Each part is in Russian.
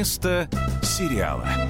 Место сериала.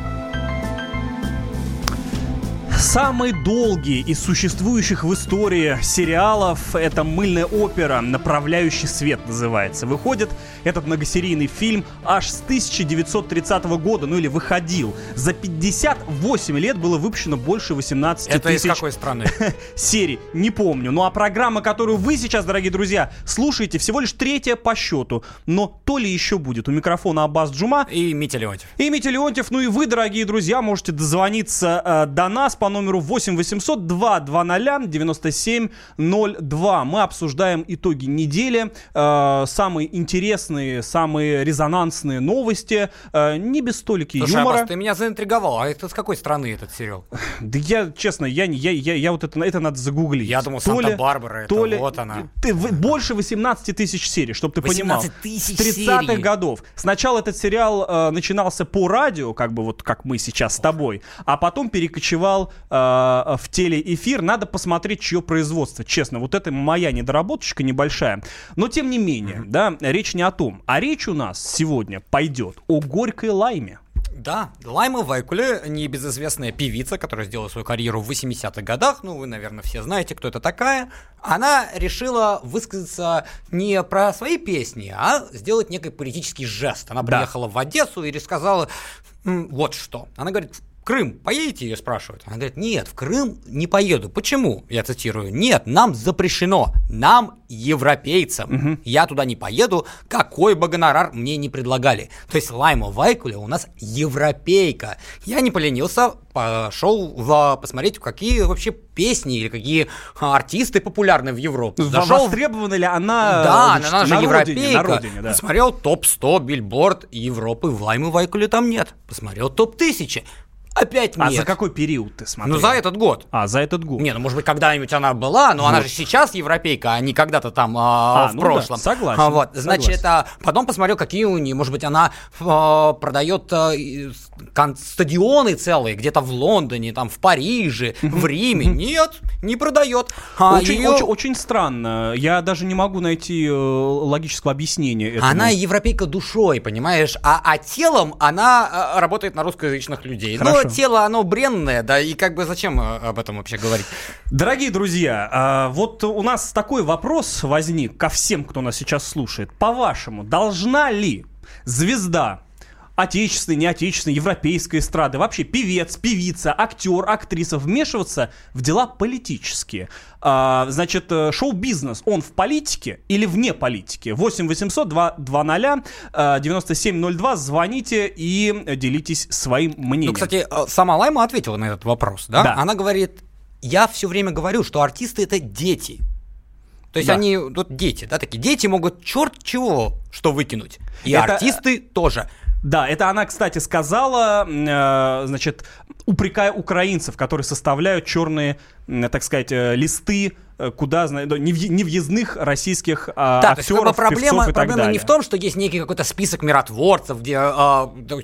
Самый долгий из существующих в истории сериалов — это «Мыльная опера. Направляющий свет» называется. Выходит этот многосерийный фильм аж с 1930 года, ну или выходил. За 58 лет было выпущено больше 18 Это тысяч из какой страны? серий, не помню. Ну а программа, которую вы сейчас, дорогие друзья, слушаете, всего лишь третья по счету. Но то ли еще будет. У микрофона Аббас Джума. И Митя Леонтьев. И Митя Леонтьев, ну и вы, дорогие друзья, можете дозвониться э, до нас по номеру 8 800 220 9702. Мы обсуждаем итоги недели, э, самые интересные, самые резонансные новости, э, не без столики Слушай, юмора. Аббас, ты меня заинтриговал. А это с какой страны этот сериал? Да я, честно, я, я, я, я вот это, это надо загуглить. Я думал, Санта-Барбара, это то ли- вот она. Ты, в- больше 18 тысяч серий, чтобы ты понимал. 18 тысяч С 30-х серий. годов. Сначала этот сериал э, начинался по радио, как бы вот как мы сейчас с тобой, а потом перекочевал в телеэфир. Надо посмотреть, чье производство. Честно, вот это моя недоработочка небольшая. Но тем не менее, да, речь не о том. А речь у нас сегодня пойдет о горькой лайме. Да, Лайма Вайкуле, небезызвестная певица, которая сделала свою карьеру в 80-х годах, ну, вы, наверное, все знаете, кто это такая, она решила высказаться не про свои песни, а сделать некий политический жест. Она Да. приехала в Одессу и рассказала вот что. Она говорит, Крым поедете, ее спрашивают. Она говорит, нет, в Крым не поеду. Почему? Я цитирую, нет, нам запрещено, нам, европейцам, я туда не поеду, какой бы гонорар мне не предлагали. То есть Лайма Вайкуля у нас европейка. Я не поленился, пошел в- посмотреть, какие вообще песни или какие артисты популярны в Европе. Зашел Востребована ли она, да, значит, она же на родине, европейка. на родине, да. Посмотрел топ-100 билборд Европы, в Лаймы Вайкуле там нет. Посмотрел топ-1000. Опять А нет. за какой период ты смотрел? Ну, за этот год. А, за этот год. Не, ну может быть когда-нибудь она была, но она Вот. же сейчас европейка, а не когда-то там а, А, в ну прошлом. да, согласен, А, вот, значит, согласен. а, потом посмотрел, какие у нее, может быть, она а, продает а, стадионы целые, где-то в Лондоне, там в Париже, в Риме. Нет, не продает. А, Очень, её- очень, очень странно. Я даже не могу найти э, логического объяснения этому. Она европейка душой, понимаешь, а, а телом она э, работает на русскоязычных людей. Хорошо. Но тело, оно бренное, да, и как бы зачем э, об этом вообще говорить? Дорогие друзья, а, вот у нас такой вопрос возник ко всем, кто нас сейчас слушает. По-вашему, должна ли звезда отечественной, неотечественной, европейской эстрады, вообще певец, певица, актер, актриса вмешиваться в дела политические? А, значит, э, шоу-бизнес, он в политике или вне политики? 8 800 220 9702, звоните и делитесь своим мнением. Ну, кстати, э, сама Лайма ответила на этот вопрос, да? Да. Она говорит, я все время говорю, что артисты это дети. То есть Да. они, вот дети, да, такие дети могут черт чего что выкинуть. И Это- артисты тоже. Да, это она, кстати, сказала, э, значит, упрекая украинцев, которые составляют черные, так сказать, э, листы, куда, ну, невъ- невъездных российских а, Да, то есть как актеров, бы проблема, певцов и так проблема не далее. в том, что есть некий какой-то список миротворцев, где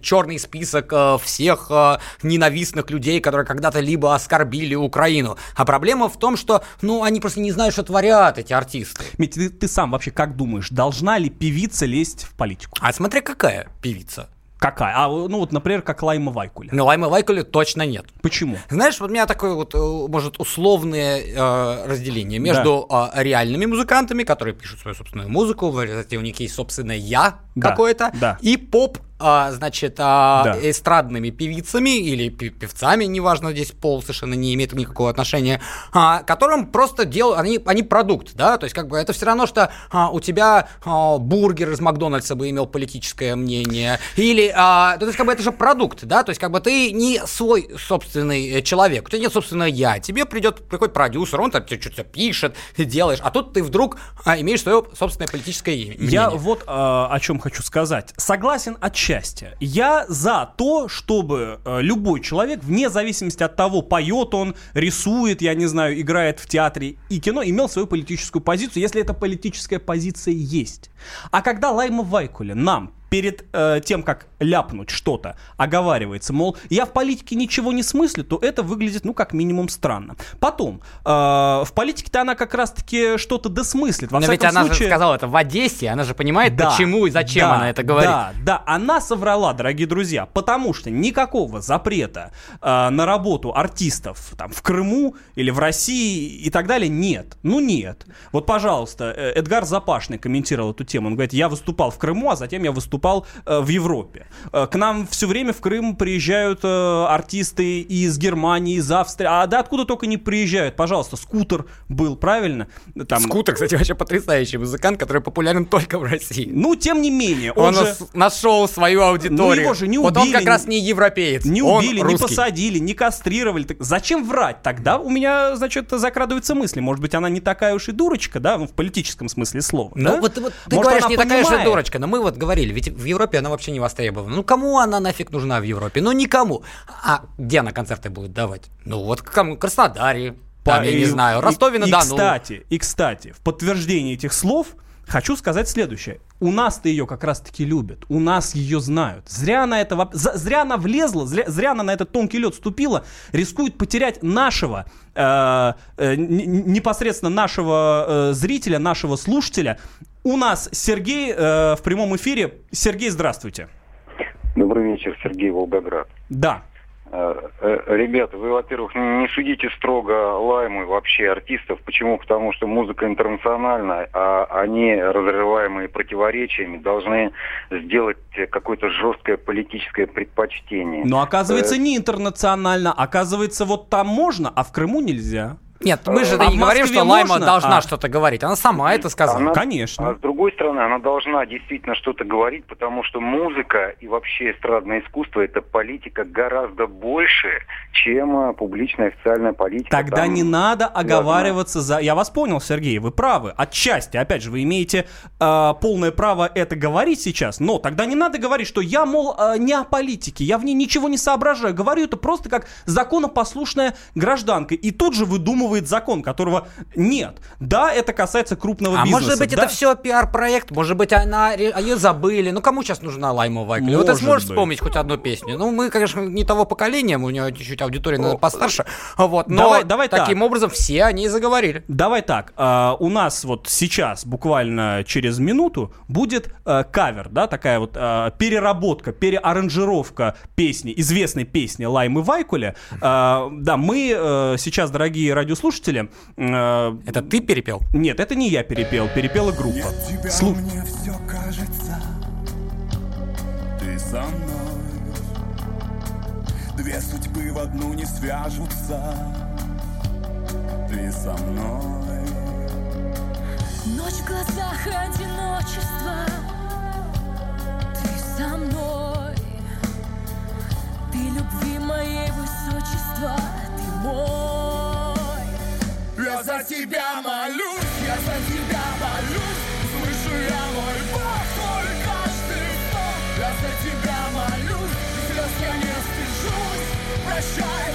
черный список а, всех а, ненавистных людей, которые когда-то либо оскорбили Украину, а проблема в том, что, ну, они просто не знают, что творят эти артисты. Мить, ты, ты сам вообще как думаешь, должна ли певица лезть в политику? А смотри, какая певица. Какая? А, ну вот, например, как Лайма Вайкуля. Ну, Лайма Вайкуле точно нет. Почему? Знаешь, вот у меня такое вот, э, может, условное э, разделение между э, реальными музыкантами, которые пишут свою собственную музыку, в результате у них есть собственное я Да, какое-то, да. и поп, а, значит, а, Да. эстрадными певицами или певцами, неважно, здесь пол совершенно не имеет никакого отношения, а, которым просто делают, они, они продукт, да, то есть как бы это все равно, что а, у тебя а, бургер из Макдональдса бы имел политическое мнение, или, а, то есть как бы это же продукт, да, то есть как бы ты не свой собственный э, человек, у тебя нет собственного я, тебе придет, приходит продюсер, он там тебе что-то пишет, ты делаешь, а тут ты вдруг а, имеешь свое собственное политическое имя. Я вот а, о чем хочу сказать. Согласен отчасти. Я за то, чтобы э, любой человек, вне зависимости от того, поет он, рисует, я не знаю, играет в театре и кино, имел свою политическую позицию, если эта политическая позиция есть. А когда Лайма Вайкуля нам перед э, тем, как ляпнуть что-то, оговаривается, мол, я в политике ничего не смыслю, то это выглядит, ну, как минимум странно. Потом, э, в политике-то она как раз-таки что-то досмыслит. Во Но ведь она случае... же сказала это в Одессе, она же понимает, Да, почему и зачем да, она это говорит. Да, да, она соврала, дорогие друзья, потому что никакого запрета э, на работу артистов там в Крыму или в России и так далее нет. Ну нет. Вот, пожалуйста, э, Эдгар Запашный комментировал эту тему. Он говорит, я выступал в Крыму, а затем я выступал э, в Европе. Э, к нам все время в Крым приезжают э, артисты из Германии, из Австрии. А да откуда только не приезжают? Пожалуйста, скутер был, правильно? Там, Скутер, кстати, вообще потрясающий музыкант, который популярен только в России. Ну, тем не менее, он, Он, же... нашел свою аудиторию. Ну, его же не Вот он убили, как раз не европеец. Не убили, не посадили, не кастрировали. Так зачем врать? Тогда у меня, значит, закрадываются мысли. Может быть, она не такая уж и дурочка, да, в политическом смысле слова. Ну, да? вот, вот ты Может, говоришь, не такая же понимает. дурочка, но мы вот говорили, ведь в Европе она вообще не востребована. Ну, кому она нафиг нужна в Европе? Ну, никому. А где она концерты будет давать? Ну, вот кому? Краснодаре, там, я не и- знаю, и- Ростове-на-Дону. И, кстати, и, кстати, в подтверждение этих слов хочу сказать следующее. У нас-то ее как раз-таки любят. У нас ее знают. Зря она это... Зря она влезла, зря, зря она на этот тонкий лед ступила. Рискует потерять нашего, э, э, непосредственно нашего э, зрителя, нашего слушателя. У нас Сергей э, в прямом эфире. Сергей, здравствуйте. Добрый вечер, Сергей Волгоград. Да. Э, э, Ребята, вы, во-первых, не судите строго Лайму и вообще артистов. Почему? Потому что музыка интернациональная, а они, разрываемые противоречиями, должны сделать какое-то жесткое политическое предпочтение. Но оказывается не интернационально. Оказывается, вот там можно, а в Крыму нельзя. Нет, мы же А не говорим, что Лайма можно? должна А. что-то говорить. Она сама это сказала. Она- Конечно. А с другой стороны, она должна действительно что-то говорить, потому что музыка и вообще эстрадное искусство это политика гораздо больше, чем э, публичная официальная политика. Тогда Там не надо оговариваться за... Я вас понял, Сергей, вы правы. Отчасти, опять же, вы имеете э, полное право это говорить сейчас, но тогда не надо говорить, что я, мол, э, не о политике, я в ней ничего не соображаю. Говорю это просто как законопослушная гражданка. И тут же выдумывает закон, которого нет. Да, это касается крупного А бизнеса. может быть, да. это все пиар-проект? Может быть, она, ее забыли? Ну, кому сейчас нужна Лайма Вайкли? Вот ты сможешь быть. вспомнить хоть одну песню? Ну, мы, конечно, не того поколения, у нее чуть-чуть аудитория наверное, постарше. Вот, но Давай- давай таким так. образом все они и заговорили. Давай так, а, у нас вот сейчас, буквально через минуту, будет а, кавер, да, такая вот а, переработка, переаранжировка песни, известной песни Лаймы Вайкуля. А, да, мы э, сейчас, дорогие радиослушатели, э, Это ты перепел? нет, это не я перепел, перепела группа. Слух. мне все кажется, ты со мной. Две судьбы в одну не свяжутся, ты со мной. Ночь в глазах и одиночество Ты со мной Ты любви моей высочества Ты мой Я за тебя молюсь, я за тебя молюсь, слышу я мой Бог, твой каждый вдох. Я за тебя молюсь, слез я не стыжусь, прощай,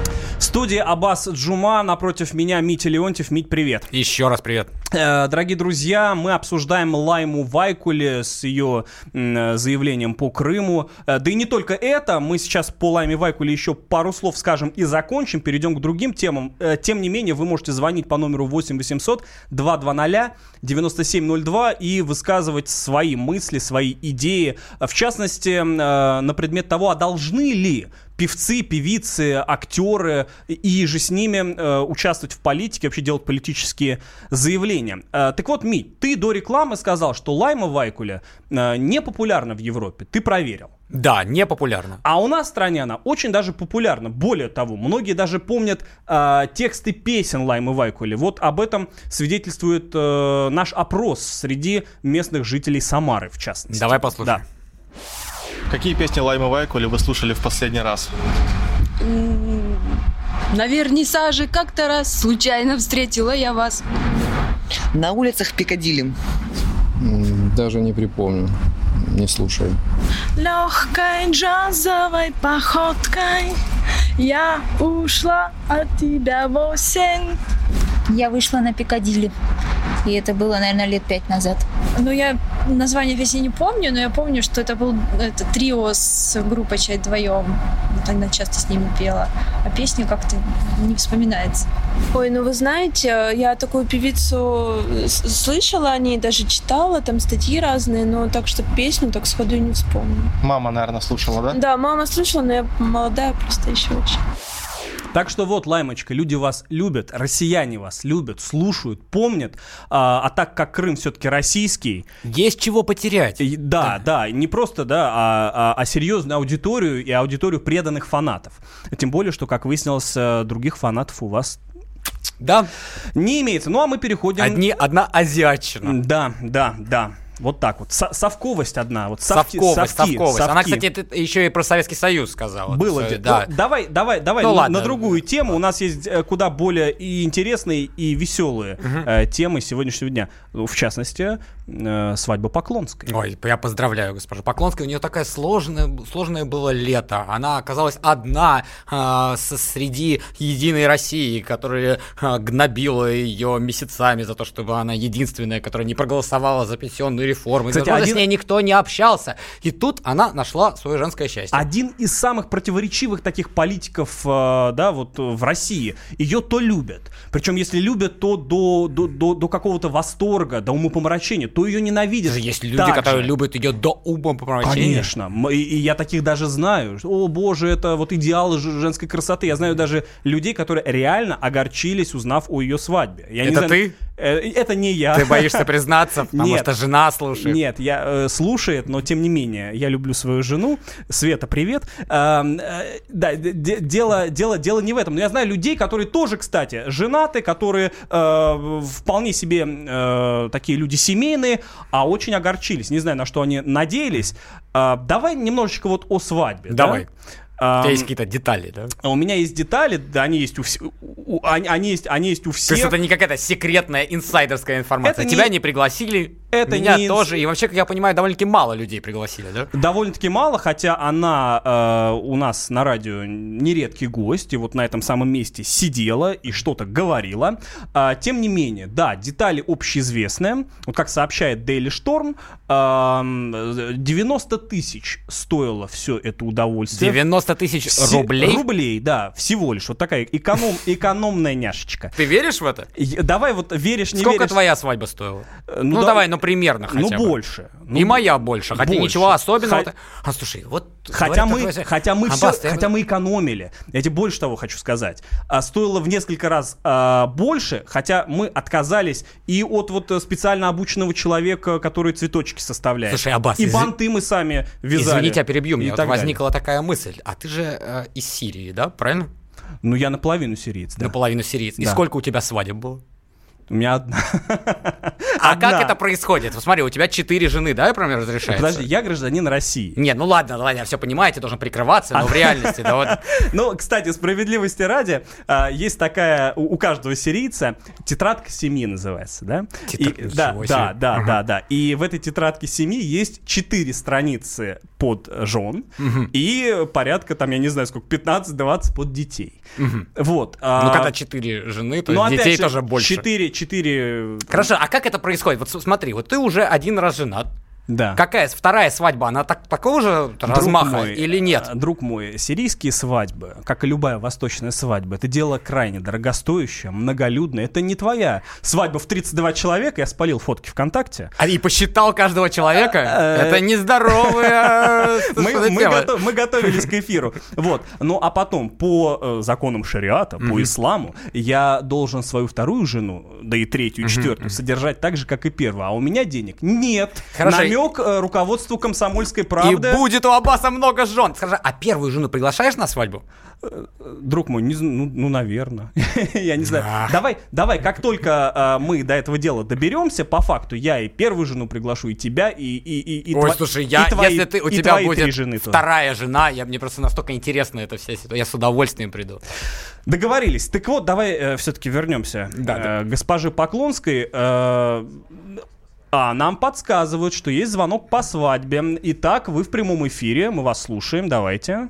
студии Аббас Джума, напротив меня Митя Леонтьев. Мить, привет. Еще раз привет. Э, Дорогие друзья, мы обсуждаем Лайму Вайкуле с ее заявлением по Крыму. Э, Да и не только это, мы сейчас по Лайме Вайкуле еще пару слов скажем и закончим, перейдем к другим темам. Э, Тем не менее, вы можете звонить по номеру 8 800 220 9702 и высказывать свои мысли, свои идеи. В частности, на предмет того, а должны ли певцы, певицы, актеры и же с ними э, участвовать в политике, вообще делать политические заявления. Э, так вот, Мить, ты до рекламы сказал, что Лайма Вайкуля э, не популярна в Европе. Ты проверил. Да, не популярно. А у нас в стране она очень даже популярна. Более того, многие даже помнят э, тексты песен Лаймы Вайкули. Вот об этом свидетельствует э, наш опрос среди местных жителей Самары, в частности. Давай послушаем. Да. Какие песни Лаймы Вайкули вы слушали в последний раз? На вернисаже как-то раз случайно встретила я вас. На улицах Пикадилли. Даже не припомню. Не слушаю. Легкой джазовой походкой Я ушла от тебя в осень Я вышла на Пикадилли. И это было, наверное, лет пять назад. Ну, я название песни не помню, но я помню, что это был это трио с группой вдвоем. Вот она часто с ними пела. А песню как-то не вспоминается. Ой, ну вы знаете, я такую певицу с- слышала о ней, даже читала там статьи разные, но так что песню так сходу и не вспомню. Мама, наверное, слушала, да? Да, мама слышала, но я молодая просто еще очень. Так что вот, Лаймочка, люди вас любят, россияне вас любят, слушают, помнят. А, а так как Крым все-таки российский, Есть чего потерять. и- да, да, не просто, да, а, а- а серьезную аудиторию и аудиторию преданных фанатов. Тем более, что, как выяснилось, э, других фанатов у вас Да, не имеется. Ну, а мы переходим... одни, одна азиатчина. Да, да, да. Вот так вот. Со- совковость одна. Вот совки- Совковость, совки, совковость. Она, совки. кстати, это еще и про Советский Союз сказала. Было Э, где. Да. Ну, давай, давай, давай, Ну, на, ладно. на другую тему. У нас есть э, куда более и интересные, и веселые э, темы сегодняшнего дня. Ну, В частности, э, свадьба Поклонской. Ой, я поздравляю госпожу Поклонскую. У нее такое сложное, сложное было лето. Она оказалась одна со- среди Единой России, которая а, гнобила ее месяцами за то, чтобы она единственная, которая не проголосовала за пенсионную реформу. Кстати, Кстати, один- с ней никто не общался. И тут она нашла свое женское счастье. Один из самых противоречивых таких политиков, э, да, вот э, в России. Ее то любят. Причем, если любят, то до, до, до, до какого-то восторга, до умопомрачения, то ее ненавидят. Есть люди, так которые же. любят ее до ума помрачения. Конечно. И, и я таких даже знаю. О, боже, это вот идеал женской красоты. Я знаю даже людей, которые реально огорчились, узнав о ее свадьбе. Я не Это знаю- ты? Э, Это не я. Ты боишься признаться, потому Нет. что жена слушает. Нет, я э, слушает, но тем не менее, я люблю свою жену. Света, привет. Эм, э, да, дело, дело, дело не в этом. Но я знаю людей, которые тоже, кстати, женаты, которые э, вполне себе э, такие люди семейные, а очень огорчились. Не знаю, на что они надеялись. Э, давай немножечко вот о свадьбе. да? У тебя есть какие-то детали, да? у меня есть детали, да, они есть у всех, они, они есть, они есть у То есть всех. это не какая-то секретная инсайдерская информация. Это Тебя не- не пригласили, Это меня не тоже. И вообще, как я понимаю, довольно-таки мало людей пригласили, да? Довольно-таки мало, хотя она э, у нас на радио нередкий гость, и вот на этом самом месте сидела и что-то говорила. А, тем не менее, да, детали общеизвестные. Вот как сообщает Daily Storm, э, 90 тысяч стоило все это удовольствие. 90 тысяч Все- рублей? Рублей, да, всего лишь. Вот такая эконом, экономная няшечка. Ты веришь в это? Давай вот веришь, не Сколько веришь. твоя свадьба стоила? Э, Ну, да- давай, ну примерно хотя Ну, бы. больше. Ну, И моя больше, хотя больше. ничего особенного. Ха- А слушай, вот... Хотя мы, такое- хотя мы Аббас, все, ты- хотя мы экономили. Я тебе больше того хочу сказать. А, стоило в несколько раз а, больше, хотя мы отказались и от вот специально обученного человека, который цветочки составляет. Слушай, Аббас, и банты мы сами вязали. Извини, тебя перебью, и мне вот так далее. возникла такая мысль. А ты же э, из Сирии, да, правильно? Ну я наполовину сириец, да. Наполовину сириец. И Да. сколько у тебя свадеб было? У меня одна. А Одна. как это происходит? Вот смотри, у тебя четыре жены, да, например, разрешается? Подожди, я гражданин России. Нет, ну ладно, ладно, я все понимаю, ты должен прикрываться, но в реальности, да вот... Ну, кстати, справедливости ради, а, есть такая у каждого сирийца тетрадка семьи называется, да? Да, да, да, да, да. И в этой тетрадке семьи есть четыре страницы под жен и порядка там, я не знаю, сколько, 15-20 под детей. Вот. а, Ну, когда четыре жены, то ну, детей же, тоже больше. Четыре, четыре... Хорошо, а как это происходит? Вот смотри, вот ты уже один раз женат. Да. Какая вторая свадьба, она так, такого же Друг размаха мой, или нет? э, Друг мой, сирийские свадьбы, как и любая восточная свадьба, это дело крайне дорогостоящее, многолюдное. Это не твоя свадьба в 32 человека, я спалил фотки ВКонтакте. А и посчитал каждого человека? Э, Это нездоровая Мы, готовились к эфиру. Вот. Ну, а потом, по э, законам шариата, по исламу, я должен свою вторую жену, да и третью, четвертую, содержать так же, как и первую. А у меня денег нет. Хорошо. Намек э, руководству комсомольской И правды. будет у Аббаса много жен. Скажи, а первую жену приглашаешь на свадьбу? Друг мой, не, ну, ну, наверное. я не знаю. Ах. Давай, давай, как только э, мы до этого дела доберемся, по факту, я и первую жену приглашу, и тебя, и, и, и, и Ой, тва- слушай, и я, твои- если ты, у и тебя будет жены тоже. вторая жена, я, мне просто настолько интересна эта вся ситуация, я с удовольствием приду. Договорились. Так вот, давай все-таки вернемся Да, э, да. госпоже Поклонской. Э, а нам подсказывают, что есть звонок по свадьбе. Итак, вы в прямом эфире, мы вас слушаем. Давайте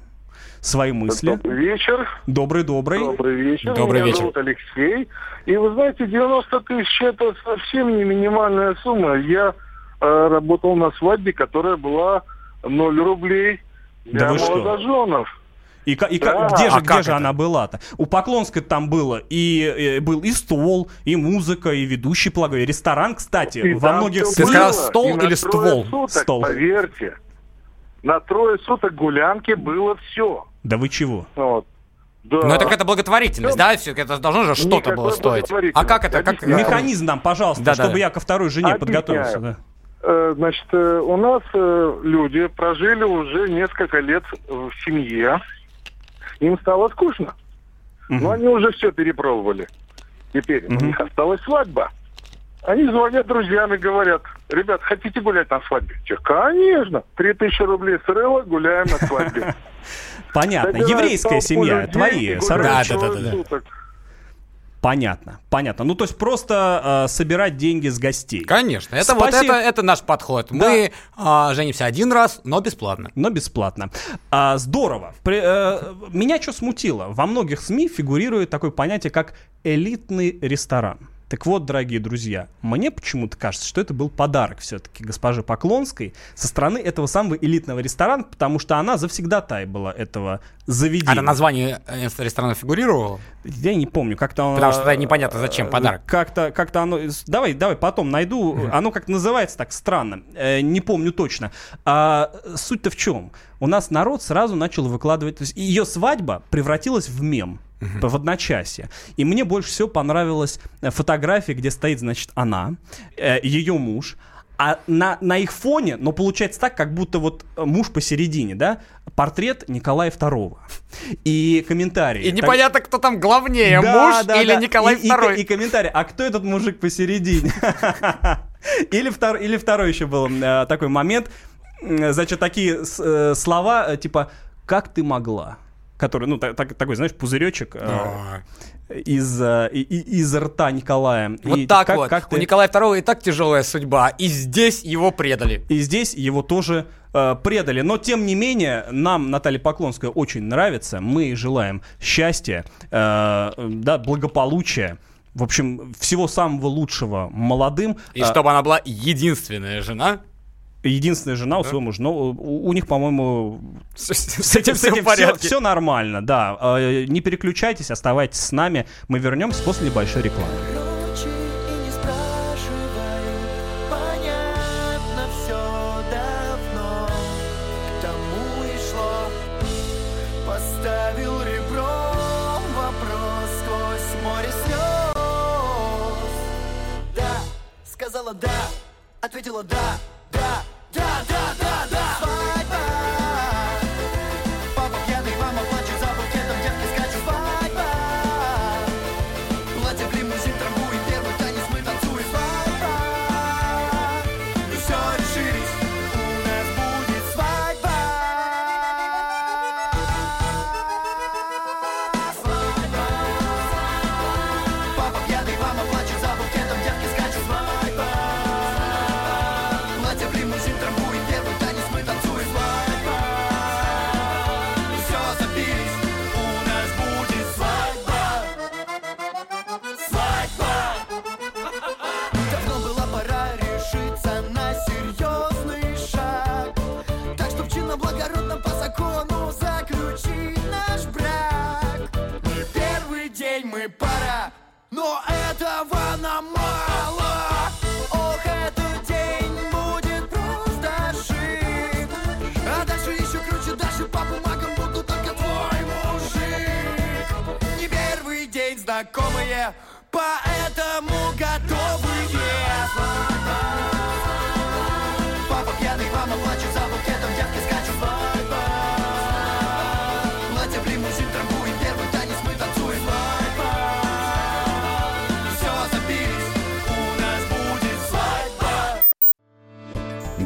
свои мысли. Добрый вечер. Добрый, добрый. Добрый вечер. Добрый Меня вечер. зовут Алексей. И вы знаете, 90 тысяч это совсем не минимальная сумма. Я э, работал на свадьбе, которая была 0 рублей для Да вы что? И, и Да. где же, А где как же это? она была-то? У Поклонской там было и, э, был и стол, и музыка, и ведущий плагой, и ресторан, кстати, И во многих Ты сказал стол И или ствол? Суток, Стол. Поверьте. На трое суток гулянки было все. Да вы чего? Вот. Да. Ну это какая-то благотворительность, да? Все, это должно же что-то Никакой было стоить. А как это? Как. Механизм нам, пожалуйста, Да-да-да. чтобы я ко второй жене Объясняю. подготовился. да. Э, Значит, э, у нас люди прожили уже несколько лет в семье. Им стало скучно. Но они уже все перепробовали. Теперь у них осталась свадьба. Они звонят друзьям и говорят, ребят, хотите гулять на свадьбе? Те, конечно. Три тысячи рублей срыла, гуляем на свадьбе. Понятно. Еврейская семья, твои. Да, да, да. Понятно, понятно. Ну, то есть просто э, собирать деньги с гостей. Конечно, это вот Спасибо. это, это наш подход. Да. Мы а, женимся один раз, но бесплатно. Но бесплатно. А, здорово. При- э, меня что смутило? Во многих СМИ фигурирует такое понятие, как элитный ресторан. Так вот, дорогие друзья, мне почему-то кажется, что это был подарок все-таки госпоже Поклонской со стороны этого самого элитного ресторана, потому что она завсегдатай была этого заведения. А на название э, ресторана фигурировало? Я не помню, как-то... Потому что непонятно, зачем подарок. Как-то, как-то оно... Давай, давай, потом найду. Оно как называется так странно. Э, не помню точно. А, суть-то в чем? У нас народ сразу начал выкладывать... То есть ее свадьба превратилась в мем в одночасье. И мне больше всего понравилась э, фотография, где стоит, значит, она, э, ее муж, а на, на их фоне, но получается так, как будто вот э, муж посередине, да, портрет Николая II. И комментарии. И Так- непонятно, кто там главнее, да, муж да, или да. Николай и, и- II. И, комментарий, а кто этот мужик посередине? Или, втор, или второй еще был э, такой момент, значит, такие э, слова, э, типа, как ты могла? Который, ну, та- так- такой, знаешь, пузыречек э, из, э, из рта Николая. Вот И так как- вот. как У ты- Николая II и так тяжелая судьба, и здесь его предали. И здесь его тоже э, предали. Но, тем не менее, нам Наталья Поклонская очень нравится. Мы желаем счастья, э, да, благополучия. В общем, всего самого лучшего молодым. И А, чтобы она была единственная жена. Единственная жена у своего мужа. Но у, у них, по-моему, С, с этим все в порядке. все нормально, да. Э, Не переключайтесь, оставайтесь с нами. Мы вернемся после небольшой рекламы. Не спрашивай, понятно но этого нам мало Ох, этот день будет просто шик А дальше еще круче, даже по бумагам буду только твой мужик. Не первый день знакомые, поэтому готовые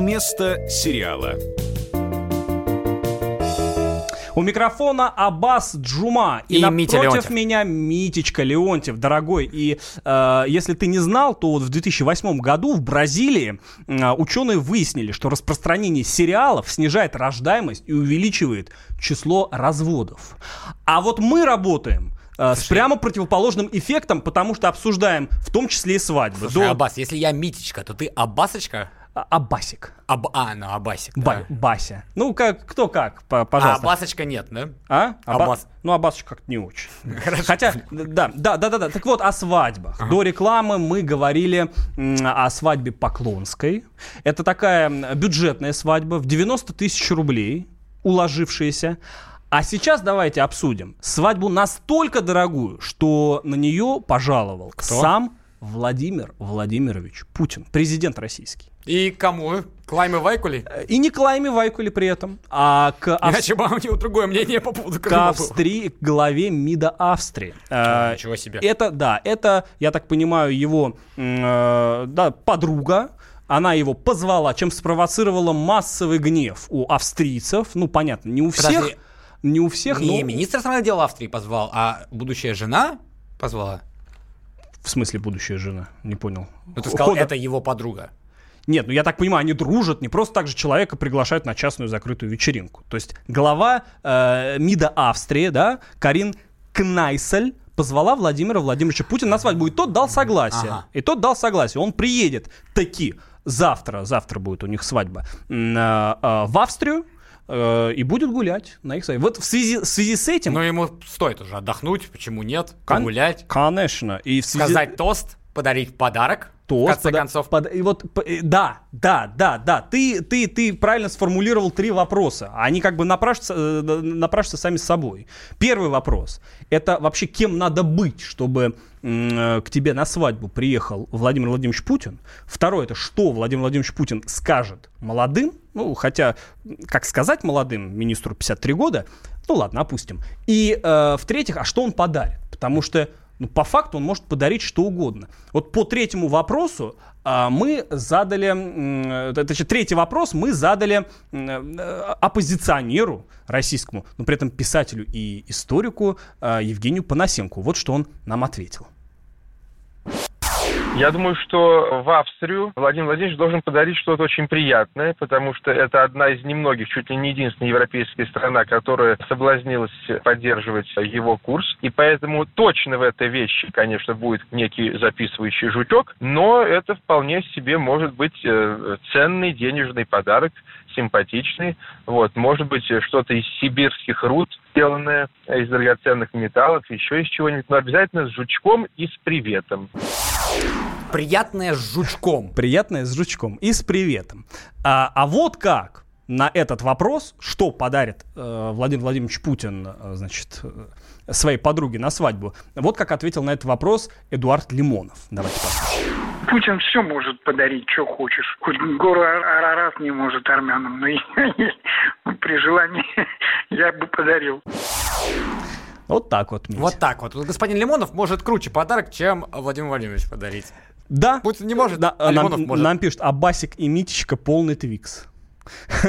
Вместо сериала. У микрофона Аббас Джума. И, И Митя напротив Леонтьев. меня Митечка Леонтьев, дорогой. И э, если ты не знал, то вот в 2008 году в Бразилии э, ученые выяснили, что распространение сериалов снижает рождаемость и увеличивает число разводов. А вот мы работаем э, с прямо противоположным эффектом, потому что обсуждаем в том числе и свадьбы. Слушай, До- Аббас, если я Митечка, то ты Аббасочка? А- Аббасик. Аб... А, ну Аббасик, Ба- да. Бася. Ну, как, кто как, по- А пожалуйста. Аббасочка нет, да? А? Аба- Аббас. Ну, Аббасыч как-то не очень. Хотя, да, да, да, да, да. Так вот, о свадьбах. До рекламы мы говорили о свадьбе Поклонской. Это такая бюджетная свадьба в 90 тысяч рублей, уложившаяся. А сейчас давайте обсудим свадьбу настолько дорогую, что на нее пожаловал сам Владимир Владимирович Путин, президент российский. И кому? Клайме Вайкули? И не Клайме Вайкули при этом, а к Ав- Иначе бы у него другое мнение по поводу к Крыма было. Австрии, к главе МИДа Австрии. Э, Ничего себе. Это, да, это, я так понимаю, его э, да, подруга. Она его позвала, чем спровоцировала массовый гнев у австрийцев. Ну, понятно, не у всех. Подожди. Не у всех, Не но... министр иностранных дел Австрии позвал, а будущая жена позвала? В смысле будущая жена? Не понял. Ну, ты сказал, Хода- это его подруга. Нет, ну я так понимаю, они дружат, не просто так же человека приглашают на частную закрытую вечеринку. То есть глава э, МИДа Австрии, да, Карин Кнайсель, позвала Владимира Владимировича Путина на свадьбу, и тот дал согласие. Ага. И тот дал согласие. Он приедет таки завтра, завтра будет у них свадьба, э, э, в Австрию, э, и будет гулять на их свадьбе. Вот в связи, в связи с этим... Но ему стоит уже отдохнуть, почему нет? Кон- Погулять, Конечно. И в связи... сказать тост, подарить подарок. Тост, в конце пода- концов. под- и вот, да, да, да, да. Ты, ты, ты правильно сформулировал три вопроса. Они как бы напрашиваются, э, напрашиваются сами с собой. Первый вопрос. Это вообще кем надо быть, чтобы к тебе на свадьбу приехал Владимир Владимирович Путин? Второе, это что Владимир Владимирович Путин скажет молодым? Ну, хотя, как сказать молодым министру 53 года? Ну, ладно, опустим. И, э, в-третьих, а что он подарит? Потому что ну, по факту он может подарить что угодно. Вот по третьему вопросу а, мы задали, э, точнее, третий вопрос мы задали э, оппозиционеру российскому, но при этом писателю и историку а, Евгению Панасенку. Вот что он нам ответил. Я думаю, что в Австрию Владимир Владимирович должен подарить что-то очень приятное, потому что это одна из немногих, чуть ли не единственная европейская страна, которая соблазнилась поддерживать его курс. И поэтому точно в этой вещи, конечно, будет некий записывающий жучок, но это вполне себе может быть э, ценный денежный подарок, симпатичный. Вот, может быть, что-то из сибирских руд, сделанное из драгоценных металлов, еще из чего-нибудь, но обязательно с жучком и с приветом. Приятное с жучком. Приятное с жучком и с приветом. А, а вот как на этот вопрос, что подарит э, Владимир Владимирович Путин, э, значит, э, своей подруге на свадьбу, вот как ответил на этот вопрос Эдуард Лимонов. Давайте послушаем. Путин все может подарить, что хочешь. Хоть гору Ар- Арарат не может армянам, но при желании я бы подарил. Вот так вот, Митя. Вот так. Вот Господин Лимонов может круче подарок, чем Владимир Владимирович подарить. Да. Путин не может, Да, а нам, может. нам пишут, а Басик и Митечка полный твикс.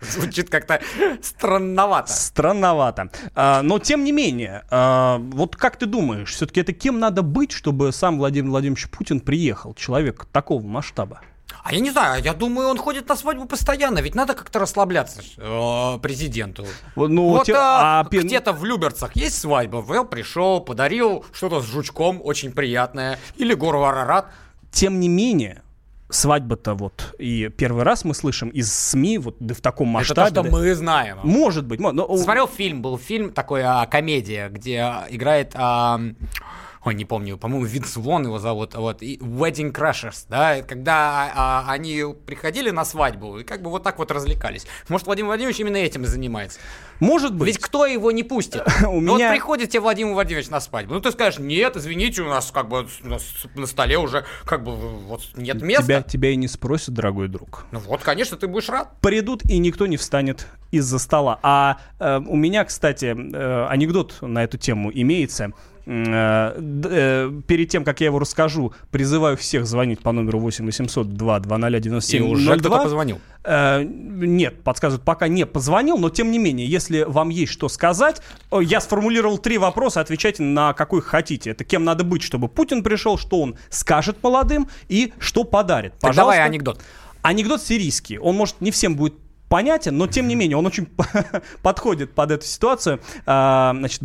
Звучит как-то странновато. Странновато. А, но тем не менее, а, вот как ты думаешь, все-таки это кем надо быть, чтобы сам Владимир Владимирович Путин приехал? Человек такого масштаба. А я не знаю, я думаю, он ходит на свадьбу постоянно, ведь надо как-то расслабляться э, президенту. Ну, вот те- а, а пи- где-то в Люберцах есть свадьба, Вэл пришел, подарил что-то с жучком очень приятное, или гору Арарат. Тем не менее, свадьба-то вот и первый раз мы слышим из СМИ вот да в таком Это масштабе. то, что мы знаем. Может быть. но- Смотрел фильм, был фильм такой, а, комедия, где а, играет, а, ой, не помню, по-моему, Винс Вон его зовут, вот, и Wedding Crashers, да, когда а, они приходили на свадьбу и как бы вот так вот развлекались. Может, Владимир Владимирович именно этим и занимается. Может быть. Ведь кто его не пустит? У Ну, меня- Вот приходит тебе Владимир Владимирович на свадьбу, ну ты скажешь, нет, извините, у нас как бы на столе уже как бы вот нет места. Тебя, тебя и не спросят, дорогой друг. Ну вот, конечно, ты будешь рад. Придут, и никто не встанет из-за стола. А э, у меня, кстати, э, анекдот на эту тему имеется. Э, э, перед тем, как я его расскажу, призываю всех звонить по номеру 8 800 220 97 И уже кто-то позвонил. Э, нет, подсказывают, пока не позвонил, но тем не менее, если вам есть что сказать, я сформулировал три вопроса, отвечайте на какой хотите. Это кем надо быть, чтобы Путин пришел, что он скажет молодым и что подарит. Так давай анекдот. Анекдот сирийский. Он, может, не всем будет понятен, но тем не менее он очень подходит под эту ситуацию. А, Значит,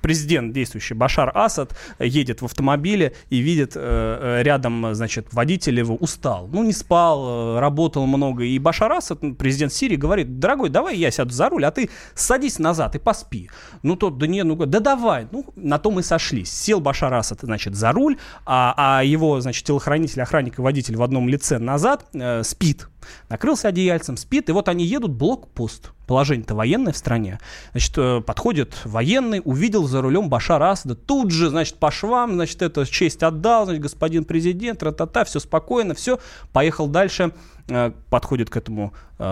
президент действующий Башар Асад едет в автомобиле и видит э, э, рядом, значит, водитель его устал. Ну, не спал, э, работал много. И Башар Асад, президент Сирии, говорит, дорогой, давай я сяду за руль, а ты садись назад и поспи. Ну, тот, да не, ну, да давай. Ну, на том и сошлись. Сел Башар Асад, значит, за руль, а, а его, значит, телохранитель, охранник и водитель в одном лице назад э, спит. Накрылся одеяльцем, спит, и вот они едут, блокпост. Положение-то военное в стране. Значит, э, подходит военный, увидел за рулем Башара Асада, тут же, значит, по швам, значит, это честь отдал, значит, господин президент, тра-та-та, все спокойно, все, поехал дальше, э, подходит к этому э,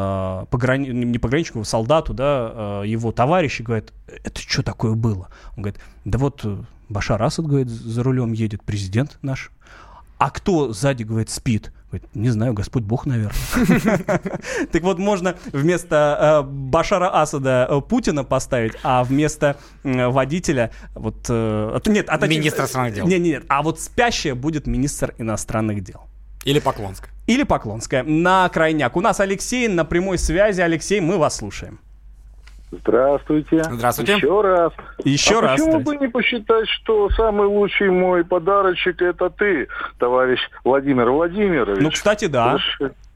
пограни- не пограничнику, солдату, да, э, его товарищ и говорит, это что такое было? Он говорит, да вот э, Башар Асад, говорит, за рулем едет, президент наш. А кто сзади, говорит, спит? Говорит, не знаю, Господь Бог, наверное. Так вот, можно вместо э, Башара Асада э, Путина поставить, а вместо водителя вот... э, от- Нет, от- Министра иностранных дел. Нет, нет, нет. А вот спящая будет министр иностранных дел. Или Поклонская. Или Поклонская. На крайняк. У нас Алексей на прямой связи. Алексей, мы вас слушаем. Здравствуйте. Здравствуйте. Еще раз. Еще а раз, Почему бы не посчитать, что самый лучший мой подарочек это ты, товарищ Владимир Владимирович? Ну, кстати, да.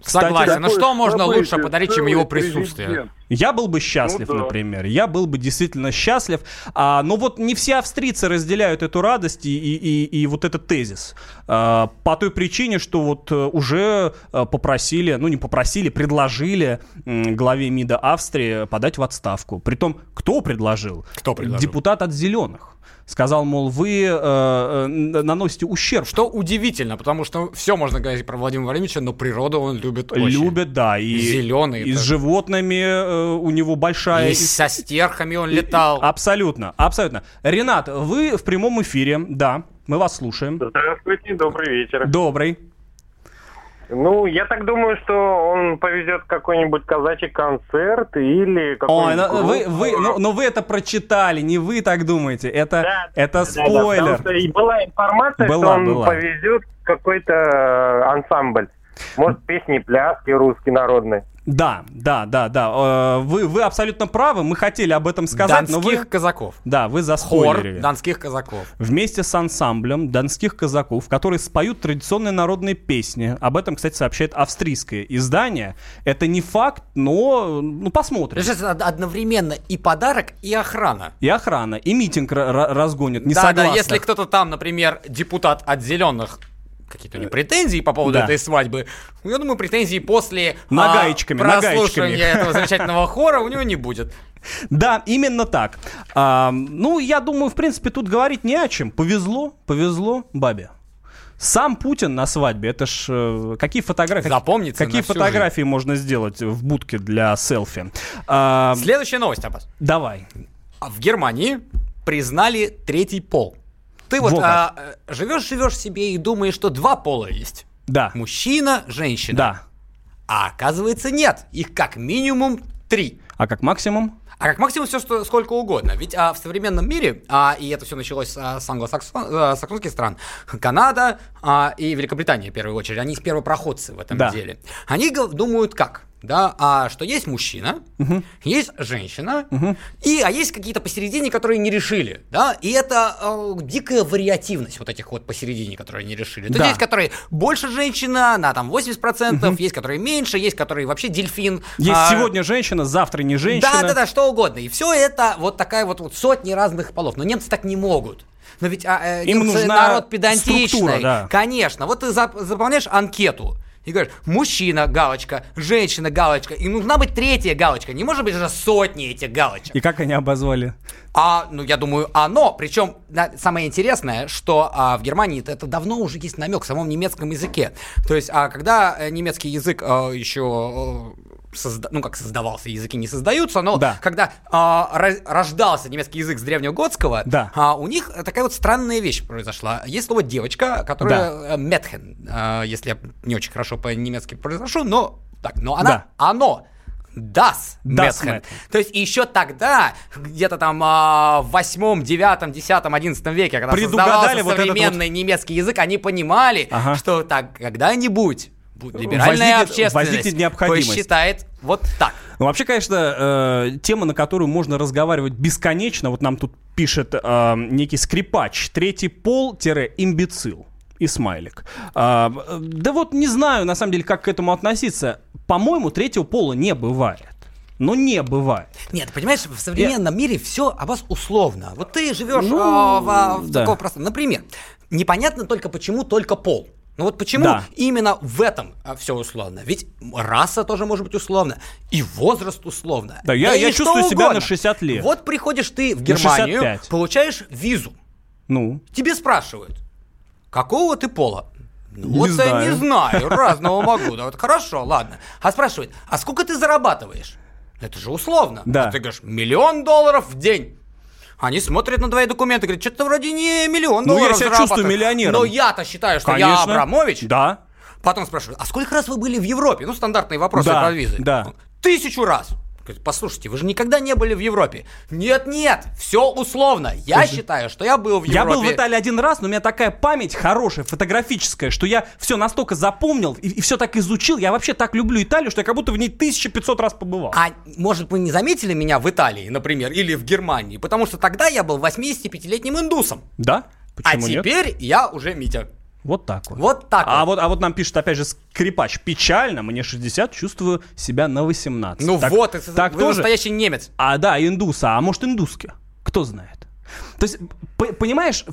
Слушай, Согласен. Ну что можно событие, лучше подарить, чем его присутствие? президент. Я был бы счастлив, Ну да. например. Я был бы действительно счастлив. А, но вот не все австрийцы разделяют эту радость и, и, и, и вот этот тезис. А, по той причине, что вот э, уже э, попросили, ну не попросили, предложили главе МИДа Австрии подать в отставку. Притом, кто предложил? Кто предложил? Депутат от зеленых. Сказал, мол, вы э, э, наносите ущерб. Что удивительно, потому что все можно говорить про Владимира Владимировича, но природу он любит очень. Любят, да. И, Зелёный И с тоже. животными э, у него большая... И ис- со стерхами он летал. Абсолютно, абсолютно. Ренат, вы в прямом эфире, да, мы вас слушаем. Здравствуйте, добрый вечер. Добрый. Ну, я так думаю, что он повезет какой-нибудь казачий концерт или Ой, какой-нибудь... ну, вы, вы, ну, но вы это прочитали, не вы так думаете. Это, Да, это Да, да, спойлер. потому что была информация, Была, что он была. повезет какой-то э, ансамбль. Может, песни пляски русские народные. Да, да, да, да. Э, Вы, вы абсолютно правы. Мы хотели об этом сказать, но Донских вы... казаков. Да, вы Хор заспойлерили. донских казаков. Вместе с ансамблем донских казаков, которые споют традиционные народные песни. Об этом, кстати, сообщает австрийское издание. Это не факт, но ну, посмотрим. Сейчас одновременно и подарок, и охрана. И охрана, и митинг ра- ра- разгонят. Не да, да, согласных. если кто-то там, например, депутат от зеленых какие-то него претензии по поводу Да. этой свадьбы, я думаю, претензий после Нагаечками, а, прослушивания нагаечками. этого замечательного хора у него не будет. Да, именно так. А, ну, я думаю, в принципе, тут говорить не о чем. Повезло, повезло бабе. Сам Путин на свадьбе, это ж э, какие фотографии? Запомнится Какие фотографии можно сделать в будке для селфи? А, Следующая новость, Аббас. давай. А В Германии признали третий пол. Ты вот а, э, живешь-живешь себе и думаешь, что два пола есть. Да. Мужчина, женщина. Да. А оказывается нет, их как минимум три. А как максимум? А как максимум все, что сколько угодно. Ведь а, в современном мире, а, и это все началось а, с англосаксонских стран, Канада а, и Великобритания, в первую очередь, они первопроходцы в этом Да. деле. Они думают как? Да, а, что есть мужчина, есть женщина, и, а есть какие-то посередине, которые не решили, да, и это э, дикая вариативность вот этих вот посередине, которые не решили. То Да. есть, которые больше женщина, на там 80%, есть, которые меньше, есть, которые вообще дельфин. Есть а, сегодня женщина, завтра не женщина. да, да, да, что угодно. И все это вот такая вот, вот сотни разных полов. Но немцы так не могут. Но ведь а, э, Им нужна народ педантичный. да. Конечно. Вот ты зап- заполняешь анкету. И говоришь, мужчина, галочка, женщина, галочка. И нужна быть третья галочка. Не может быть же сотни этих галочек. И как они обозвали? А, ну, я думаю, оно. Причем, самое интересное, что а, в Германии это, давно уже есть намек в самом немецком языке. То есть, а, когда э, немецкий язык а, еще э, созда- ну, как создавался, языки не создаются, но когда а, рождался немецкий язык с древнеготского, Да. а, у них такая вот странная вещь произошла. Есть слово девочка, которая э, Mädchen, а, если я не очень хорошо по-немецки произношу, но так, но она, Да. оно, Das. Mädchen. То есть еще тогда, где-то там а, в восьмом, девятом, десятом, одиннадцатом веке, когда создавался вот современный немецкий язык, они понимали, Ага. что так когда-нибудь либеральная Возникнет- общественность возникнет необходимость. посчитает вот так. Ну, вообще, конечно, э, тема, на которую можно разговаривать бесконечно. Вот нам тут пишет э, некий скрипач. Третий пол-имбецил. И смайлик. А, э, да вот не знаю, на самом деле, как к этому относиться. По-моему, третьего пола не бывает. Ну, не бывает. Нет, понимаешь, в современном мире все об вас условно. Вот ты живешь Ну, а, в, а, в да. таком простом. Например, непонятно только почему только пол. Ну вот почему Да. именно в этом все условно? Ведь раса тоже может быть условна, и возраст условно. Да, я- я что чувствую себя угодно. на 60 лет. Вот приходишь ты в Германию, 65. получаешь визу, Ну, тебе спрашивают, какого ты пола? Ну, Не вот я знаю. не знаю, разного могу. Да, вот хорошо, ладно. А спрашивает, а сколько ты зарабатываешь? Это же условно. Да. А ты говоришь, миллион долларов в день. Они смотрят на твои документы, говорят, что-то вроде не миллион Ну, я долларов себя чувствую зарабатываешь». миллионером. Но я-то считаю, что я конечно. Абрамович. Да. Потом спрашивают, а сколько раз вы были в Европе? Ну, стандартные вопросы Да, про визы. да. Тысячу раз. Послушайте, вы же никогда не были в Европе. Нет, нет, все условно. Я Слушай, считаю, что я был в Европе. Я был в Италии один раз, но у меня такая память хорошая, фотографическая, что я все настолько запомнил и, все так изучил. Я вообще так люблю Италию, что я как будто в ней 1500 раз побывал. А может, вы не заметили меня в Италии, например, или в Германии? Потому что тогда я был 85-летним индусом. Да? Почему а нет? теперь я уже Митя. Вот так вот. Вот так А вот. вот, а вот нам пишет опять же скрипач. Печально, мне 60, чувствую себя на 18. Ну Так- вот, это- так вы тоже? настоящий немец. А, да, индуса. А может, индуски? Кто знает? То есть, понимаешь,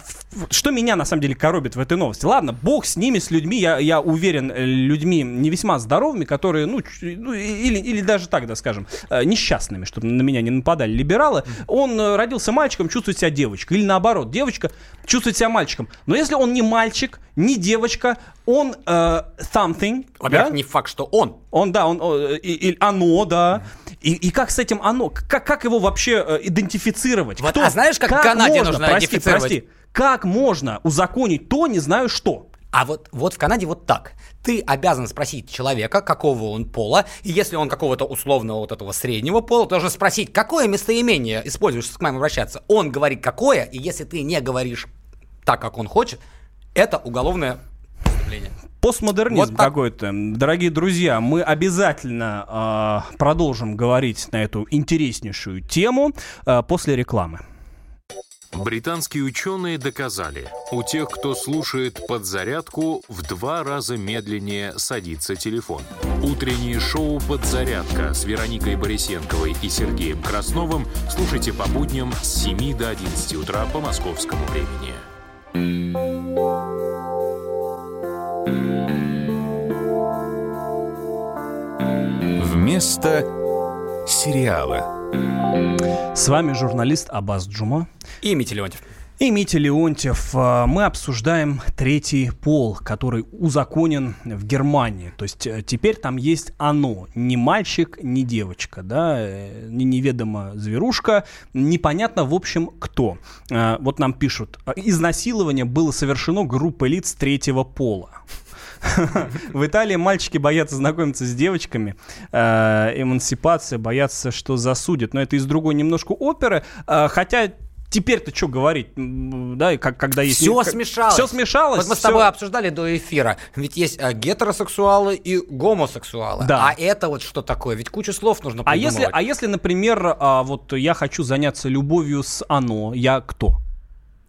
что меня на самом деле коробит в этой новости? Ладно, бог с ними, с людьми, я, я уверен, э, людьми не весьма здоровыми, которые, ну, ну, или, или даже так, да, скажем, э, несчастными, чтобы на меня не нападали либералы. Он э, родился мальчиком, чувствует себя девочкой. Или наоборот, девочка чувствует себя мальчиком. Но если он не мальчик, не девочка, он э, something. Во-первых, да? не факт, что он. Он, да, он, э, и- и оно, да. И, и как с этим оно? Как, как его вообще э, идентифицировать? Вот, а знаешь, как в Канаде можно, нужно прости, идентифицировать? прости, как можно узаконить то, не знаю что? А вот, вот в Канаде вот так. Ты обязан спросить человека, какого он пола, и если он какого-то условного вот этого среднего пола, то должен спросить, какое местоимение используешь, к нам обращаться. Он говорит какое, и если ты не говоришь так, как он хочет, это уголовное преступление. Постмодернизм Вот так. какой-то. Дорогие друзья, мы обязательно э, продолжим говорить на эту интереснейшую тему э, после рекламы. Британские ученые доказали, у тех, кто слушает подзарядку, в два раза медленнее садится телефон. Утреннее шоу «Подзарядка» с Вероникой Борисенковой и Сергеем Красновым слушайте по будням с 7 до 11 утра по московскому времени. Вместо сериала. С вами журналист Абаз Джума. И Митя Леонтьев. И Митя Леонтьев. А, Мы обсуждаем третий пол, который узаконен в Германии. То есть э, теперь там есть оно. Не мальчик, не девочка, да, э, не неведомо зверушка. Непонятно, в общем, кто. Вот нам пишут. «А, Изнасилование было совершено группой лиц третьего пола. В Италии мальчики боятся знакомиться с девочками, э, эмансипация, боятся, что засудят. Но это из другой немножко оперы, э, хотя теперь-то что говорить, да, как, когда есть... Все смешалось. Все смешалось. Вот мы с всё- тобой обсуждали до эфира. Ведь есть а, гетеросексуалы и гомосексуалы. Да. А это вот что такое? Ведь кучу слов нужно А придумывать. если, а если, например, а, вот я хочу заняться любовью с оно, я кто?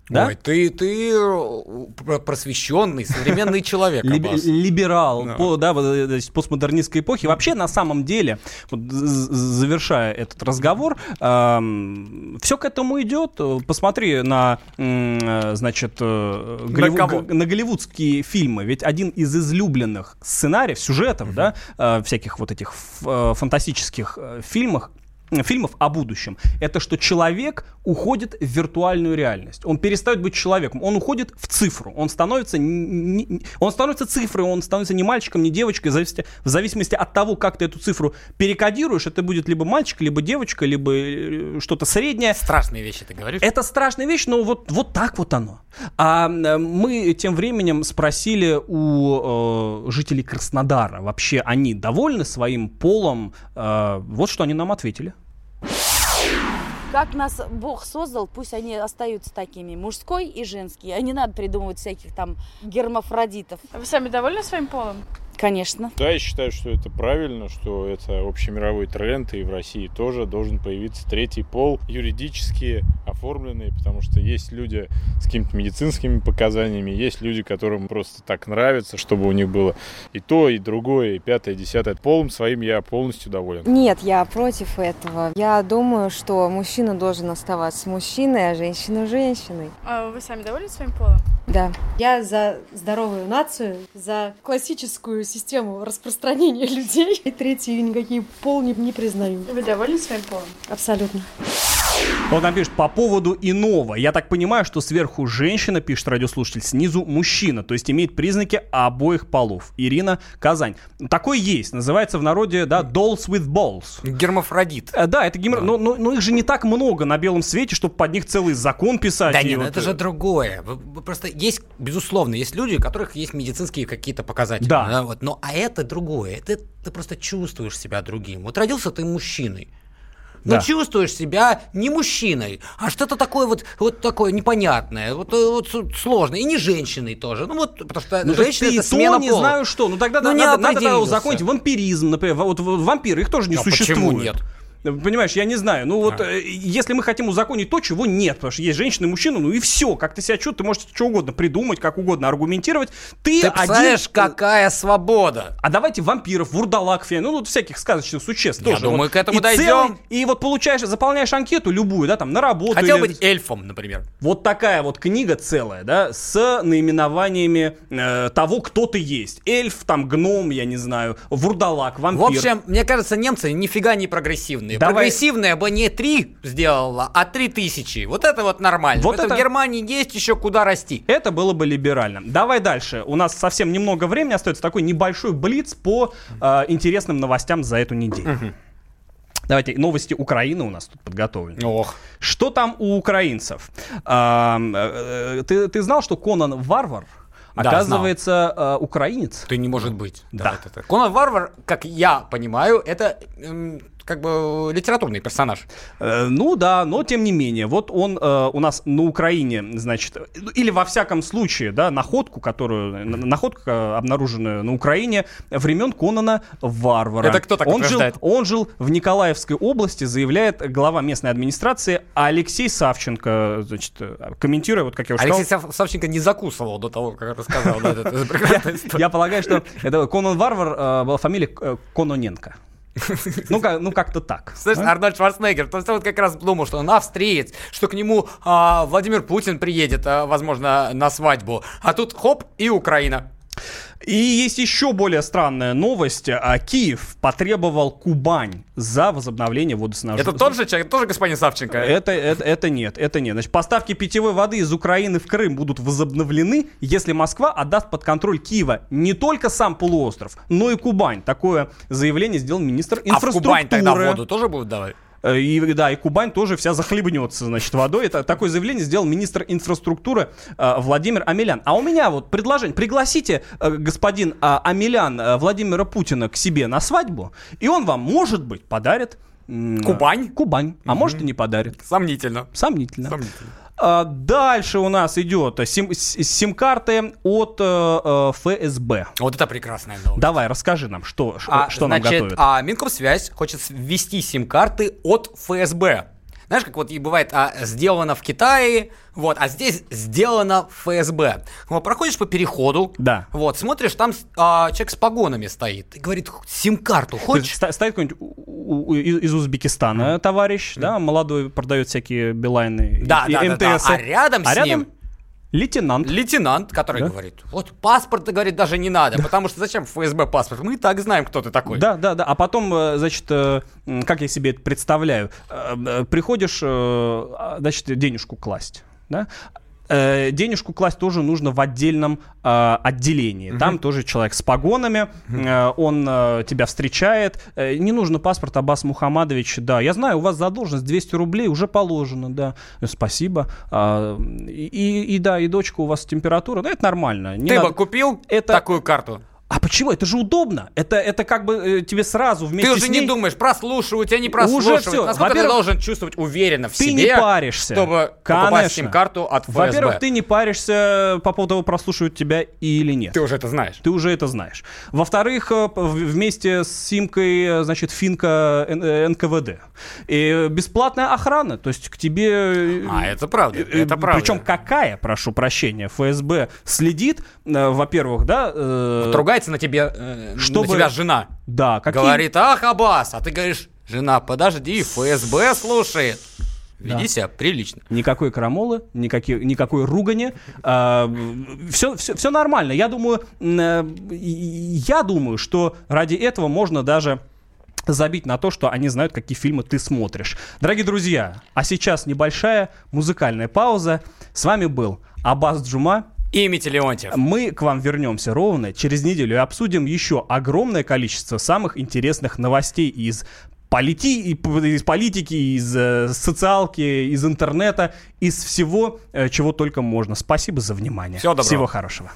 Да? Ой, ты, ты э, про- просвещенный, современный человек, Либ- либерал Да. по, да, вот, э, есть постмодернистской эпохи. Вообще, на самом деле, вот, завершая этот разговор, все к этому идет. Э, Посмотри на, э, значит, э, на голливудские фильмы. Ведь один из излюбленных сценариев, сюжетов, да, э, всяких вот этих э, фантастических э, фильмах, фильмов о будущем, это что человек уходит в виртуальную реальность. Он перестает быть человеком, он уходит в цифру. Он становится, н- н- он становится цифрой, он становится не мальчиком, не девочкой. В зависимости, в зависимости от того, как ты эту цифру перекодируешь, это будет либо мальчик, либо девочка, либо э, что-то среднее. Страшные вещи ты говоришь. Это страшная вещь, но вот, вот так вот оно. А э, мы тем временем спросили у э, жителей Краснодара, вообще они довольны своим полом? Э, вот что они нам ответили. Как нас Бог создал, пусть они остаются такими, мужской и женский. А не надо придумывать всяких там гермафродитов. Вы сами довольны своим полом? Конечно. Да, я считаю, что это правильно, что это общемировой тренд, и в России тоже должен появиться третий пол, юридически оформленный, потому что есть люди с какими-то медицинскими показаниями, есть люди, которым просто так нравится, чтобы у них было и то, и другое, и пятое, и десятое. Полом своим я полностью доволен. Нет, я против этого. Я думаю, что мужчина должен оставаться мужчиной, а женщина женщиной. А вы сами довольны своим полом? Да. Я за здоровую нацию, за классическую систему распространения людей. И третий никакие пол не, не признаю. Вы довольны своим полом? Абсолютно. Он нам пишет по поводу иного. Я так понимаю, что сверху женщина, пишет радиослушатель, снизу мужчина, то есть имеет признаки обоих полов. Ирина Казань. Такой есть, называется в народе, да, dolls with balls. Гермафродит. Э, Да, это гемор... но, но- но их же не так много на белом свете, чтобы под них целый закон писать. Да нет, ну вот, это э, же другое. Просто есть, безусловно, есть люди, у которых есть медицинские какие-то показатели. Да. вот, но а это другое. Это ты просто чувствуешь себя другим. Вот родился ты мужчиной. Ну, Да. чувствуешь себя не мужчиной, а что-то такое вот, вот такое непонятное, вот, э, вот сложное. И не женщиной тоже. Ну, вот, потому что Ну, женщина это смена не пола. знаю что. Ну тогда Ну, надо, надо, надо узаконить вампиризм, например. Вот вампиры, их тоже не А почему существует. нет? Понимаешь, я не знаю. Ну А. вот, э, если мы хотим узаконить то, чего нет, потому что есть женщина и мужчина, ну и все. Как ты себя чувствуешь, ты можешь что угодно придумать, как угодно аргументировать. Ты, Ты один... представляешь, какая свобода? А давайте вампиров, вурдалак, фея, ну вот всяких сказочных существ Я тоже. думаю, Вот. к этому и дойдем. целый- и вот получаешь, заполняешь анкету любую, да, там, на работу. Хотел или- быть эльфом, например. Вот такая вот книга целая, да, с наименованиями э, того, кто ты есть. Эльф, там, гном, я не знаю, вурдалак, вампир. В общем, мне кажется, немцы нифига не прогрессивные. Давай. Прогрессивная бы не три сделала, а три тысячи. Вот это вот нормально. Вот Поэтому это- в Германии есть еще куда расти. Это было бы либерально. Давай дальше. У нас совсем немного времени остается. Такой небольшой блиц по э, интересным новостям за эту неделю. Давайте, новости Украины у нас тут подготовлены. Ох. Что там у украинцев? А, ты, ты знал, что Конан Варвар, Да, оказывается, э, украинец? Ты не может быть. Да. это- это. Конан Варвар, как я понимаю, это эм, как бы литературный персонаж. Э, ну да, но тем не менее, вот он э, у нас на Украине, значит, э, или во всяком случае, да, находку, которую, на- находка, обнаруженная на Украине времен Конана Варвара. Это кто так он жил, он жил в Николаевской области, заявляет глава местной администрации Алексей Савченко, значит, комментируя, вот как я уже Алексей сказал, Сав- Савченко не закусывал до того, как рассказал. это- я полагаю, что это Конан Варвар э, была фамилия э, Кононенко. Ну, как, ну как-то так. Знаешь, Арнольд Шварценеггер, то есть вот как раз думал, что он австриец, что к нему а, Владимир Путин приедет, а, возможно, на свадьбу. А тут хоп, и Украина. И есть еще более странная новость. А, Киев потребовал Кубань за возобновление водоснабжения. Это тот же человек, тоже господин Савченко? Это, это, это нет, это нет. Значит, поставки питьевой воды из Украины в Крым будут возобновлены, если Москва отдаст под контроль Киева не только сам полуостров, но и Кубань. Такое заявление сделал министр А в инфраструктуры. Кубань тогда воду тоже будут давать? Э, И да, и Кубань тоже вся захлебнется, значит, водой. Это такое заявление сделал министр инфраструктуры э, Владимир Амелян. А у меня вот предложение. Пригласите, э, господин Амелян, Владимира Путина к себе на свадьбу, и он вам, может быть, подарит... Кубань? Кубань. А может и не подарит. Сомнительно. Сомнительно. Сомнительно. А, Дальше у нас идет сим- сим-карты от э, э, ФСБ. Вот это прекрасная новость. Давай, расскажи нам, что, А, что нам значит, готовят. а Минкомсвязь хочет ввести сим-карты от ФСБ. Знаешь, как вот и бывает, а, сделано в Китае, вот, а здесь сделано в ФСБ. Вот, проходишь по переходу, Да. вот, смотришь, там а, человек с погонами стоит и говорит, сим-карту хочешь? ста- Стоит какой-нибудь из Узбекистана товарищ, да, молодой, продает всякие Билайны и- Да, и да, да, да. МТС. А рядом с ним лейтенант. Лейтенант, который Да? говорит, вот паспорт, говорит, даже не надо, потому что зачем ФСБ паспорт? Мы и так знаем, кто ты такой. Да, да, да. А потом, э, значит, э, как я себе это представляю, э, приходишь, а, значит, денежку класть, да? Э, Денежку класть тоже нужно в отдельном э, отделении. Там тоже человек с погонами, э, он э, тебя встречает. Э, не нужно паспорт, Аббас Мухаммадович. Да, я знаю, у вас задолженность 200 рублей уже положено, да. Э, Спасибо. И, и- и да, и дочка у вас температура, да, это нормально. Не Ты надо- бы купил Это- такую карту? А почему? Это же удобно. Это, это как бы э, тебе сразу вместе Ты уже с ней... не думаешь, прослушивают, тебя не прослушивают. всё. Насколько ты должен чувствовать уверенно в ты себе, не паришься. чтобы покупать Конечно. сим-карту от ФСБ. Во-первых, ты не паришься по поводу того, прослушивают тебя или нет. Ты уже это знаешь. Ты уже это знаешь. Во-вторых, э, вместе с симкой, э, значит, финка э, НКВД. И бесплатная охрана, то есть к тебе... э, А, это правда, это правда. Причем какая, прошу прощения, ФСБ следит, э, во-первых, да... э, Вот ругается на тебе, э, чтобы- на тебя жена. Да, какие... Говорит, ах, Аббас, а ты говоришь, жена, подожди, ФСБ слушает. Веди Да. себя прилично. Никакой крамолы, никакой, никакой ругани. все, все, все нормально. Я думаю, э, я думаю, что ради этого можно даже забить на то, что они знают, какие фильмы ты смотришь. Дорогие друзья, а сейчас небольшая музыкальная пауза. С вами был Аббас Джума. И Митя Леонтьев. Мы к вам вернемся ровно через неделю и обсудим еще огромное количество самых интересных новостей из полити- из политики, из э, социалки, из интернета, из всего, э, чего только можно. Спасибо за внимание. Всего доброго. Всего хорошего.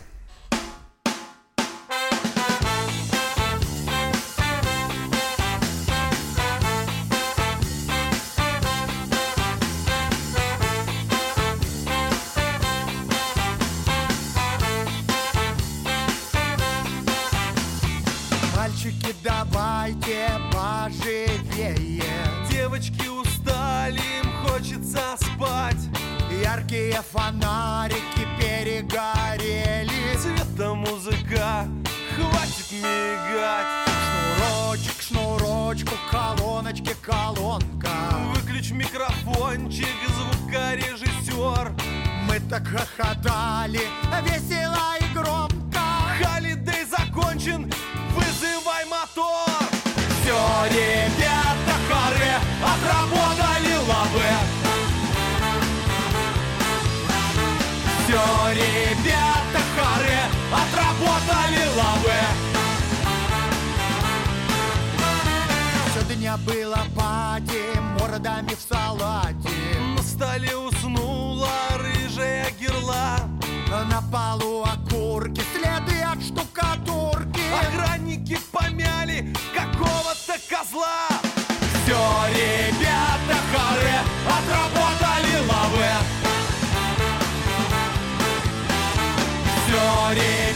Мальчики, давайте поживее. Девочки устали, им хочется спать. Яркие фонарики перегорели. Цвета музыка, хватит мигать. Шнурочек, шнурочку, колоночки, колонка. Выключ микрофончик, звукорежиссер. Мы так хохотали, весело и громко. Холидей закончен, вызывай мотор Все, ребята, харе, отработали лавы Все, ребята, харе, отработали лавы Все дня было пати, мордами в салате. На столе уснула рыжая герла На полу окурки, следы от штукатурки. Помяли какого-то козла. Все, ребята, харе, отработали лавы. Все, ребята,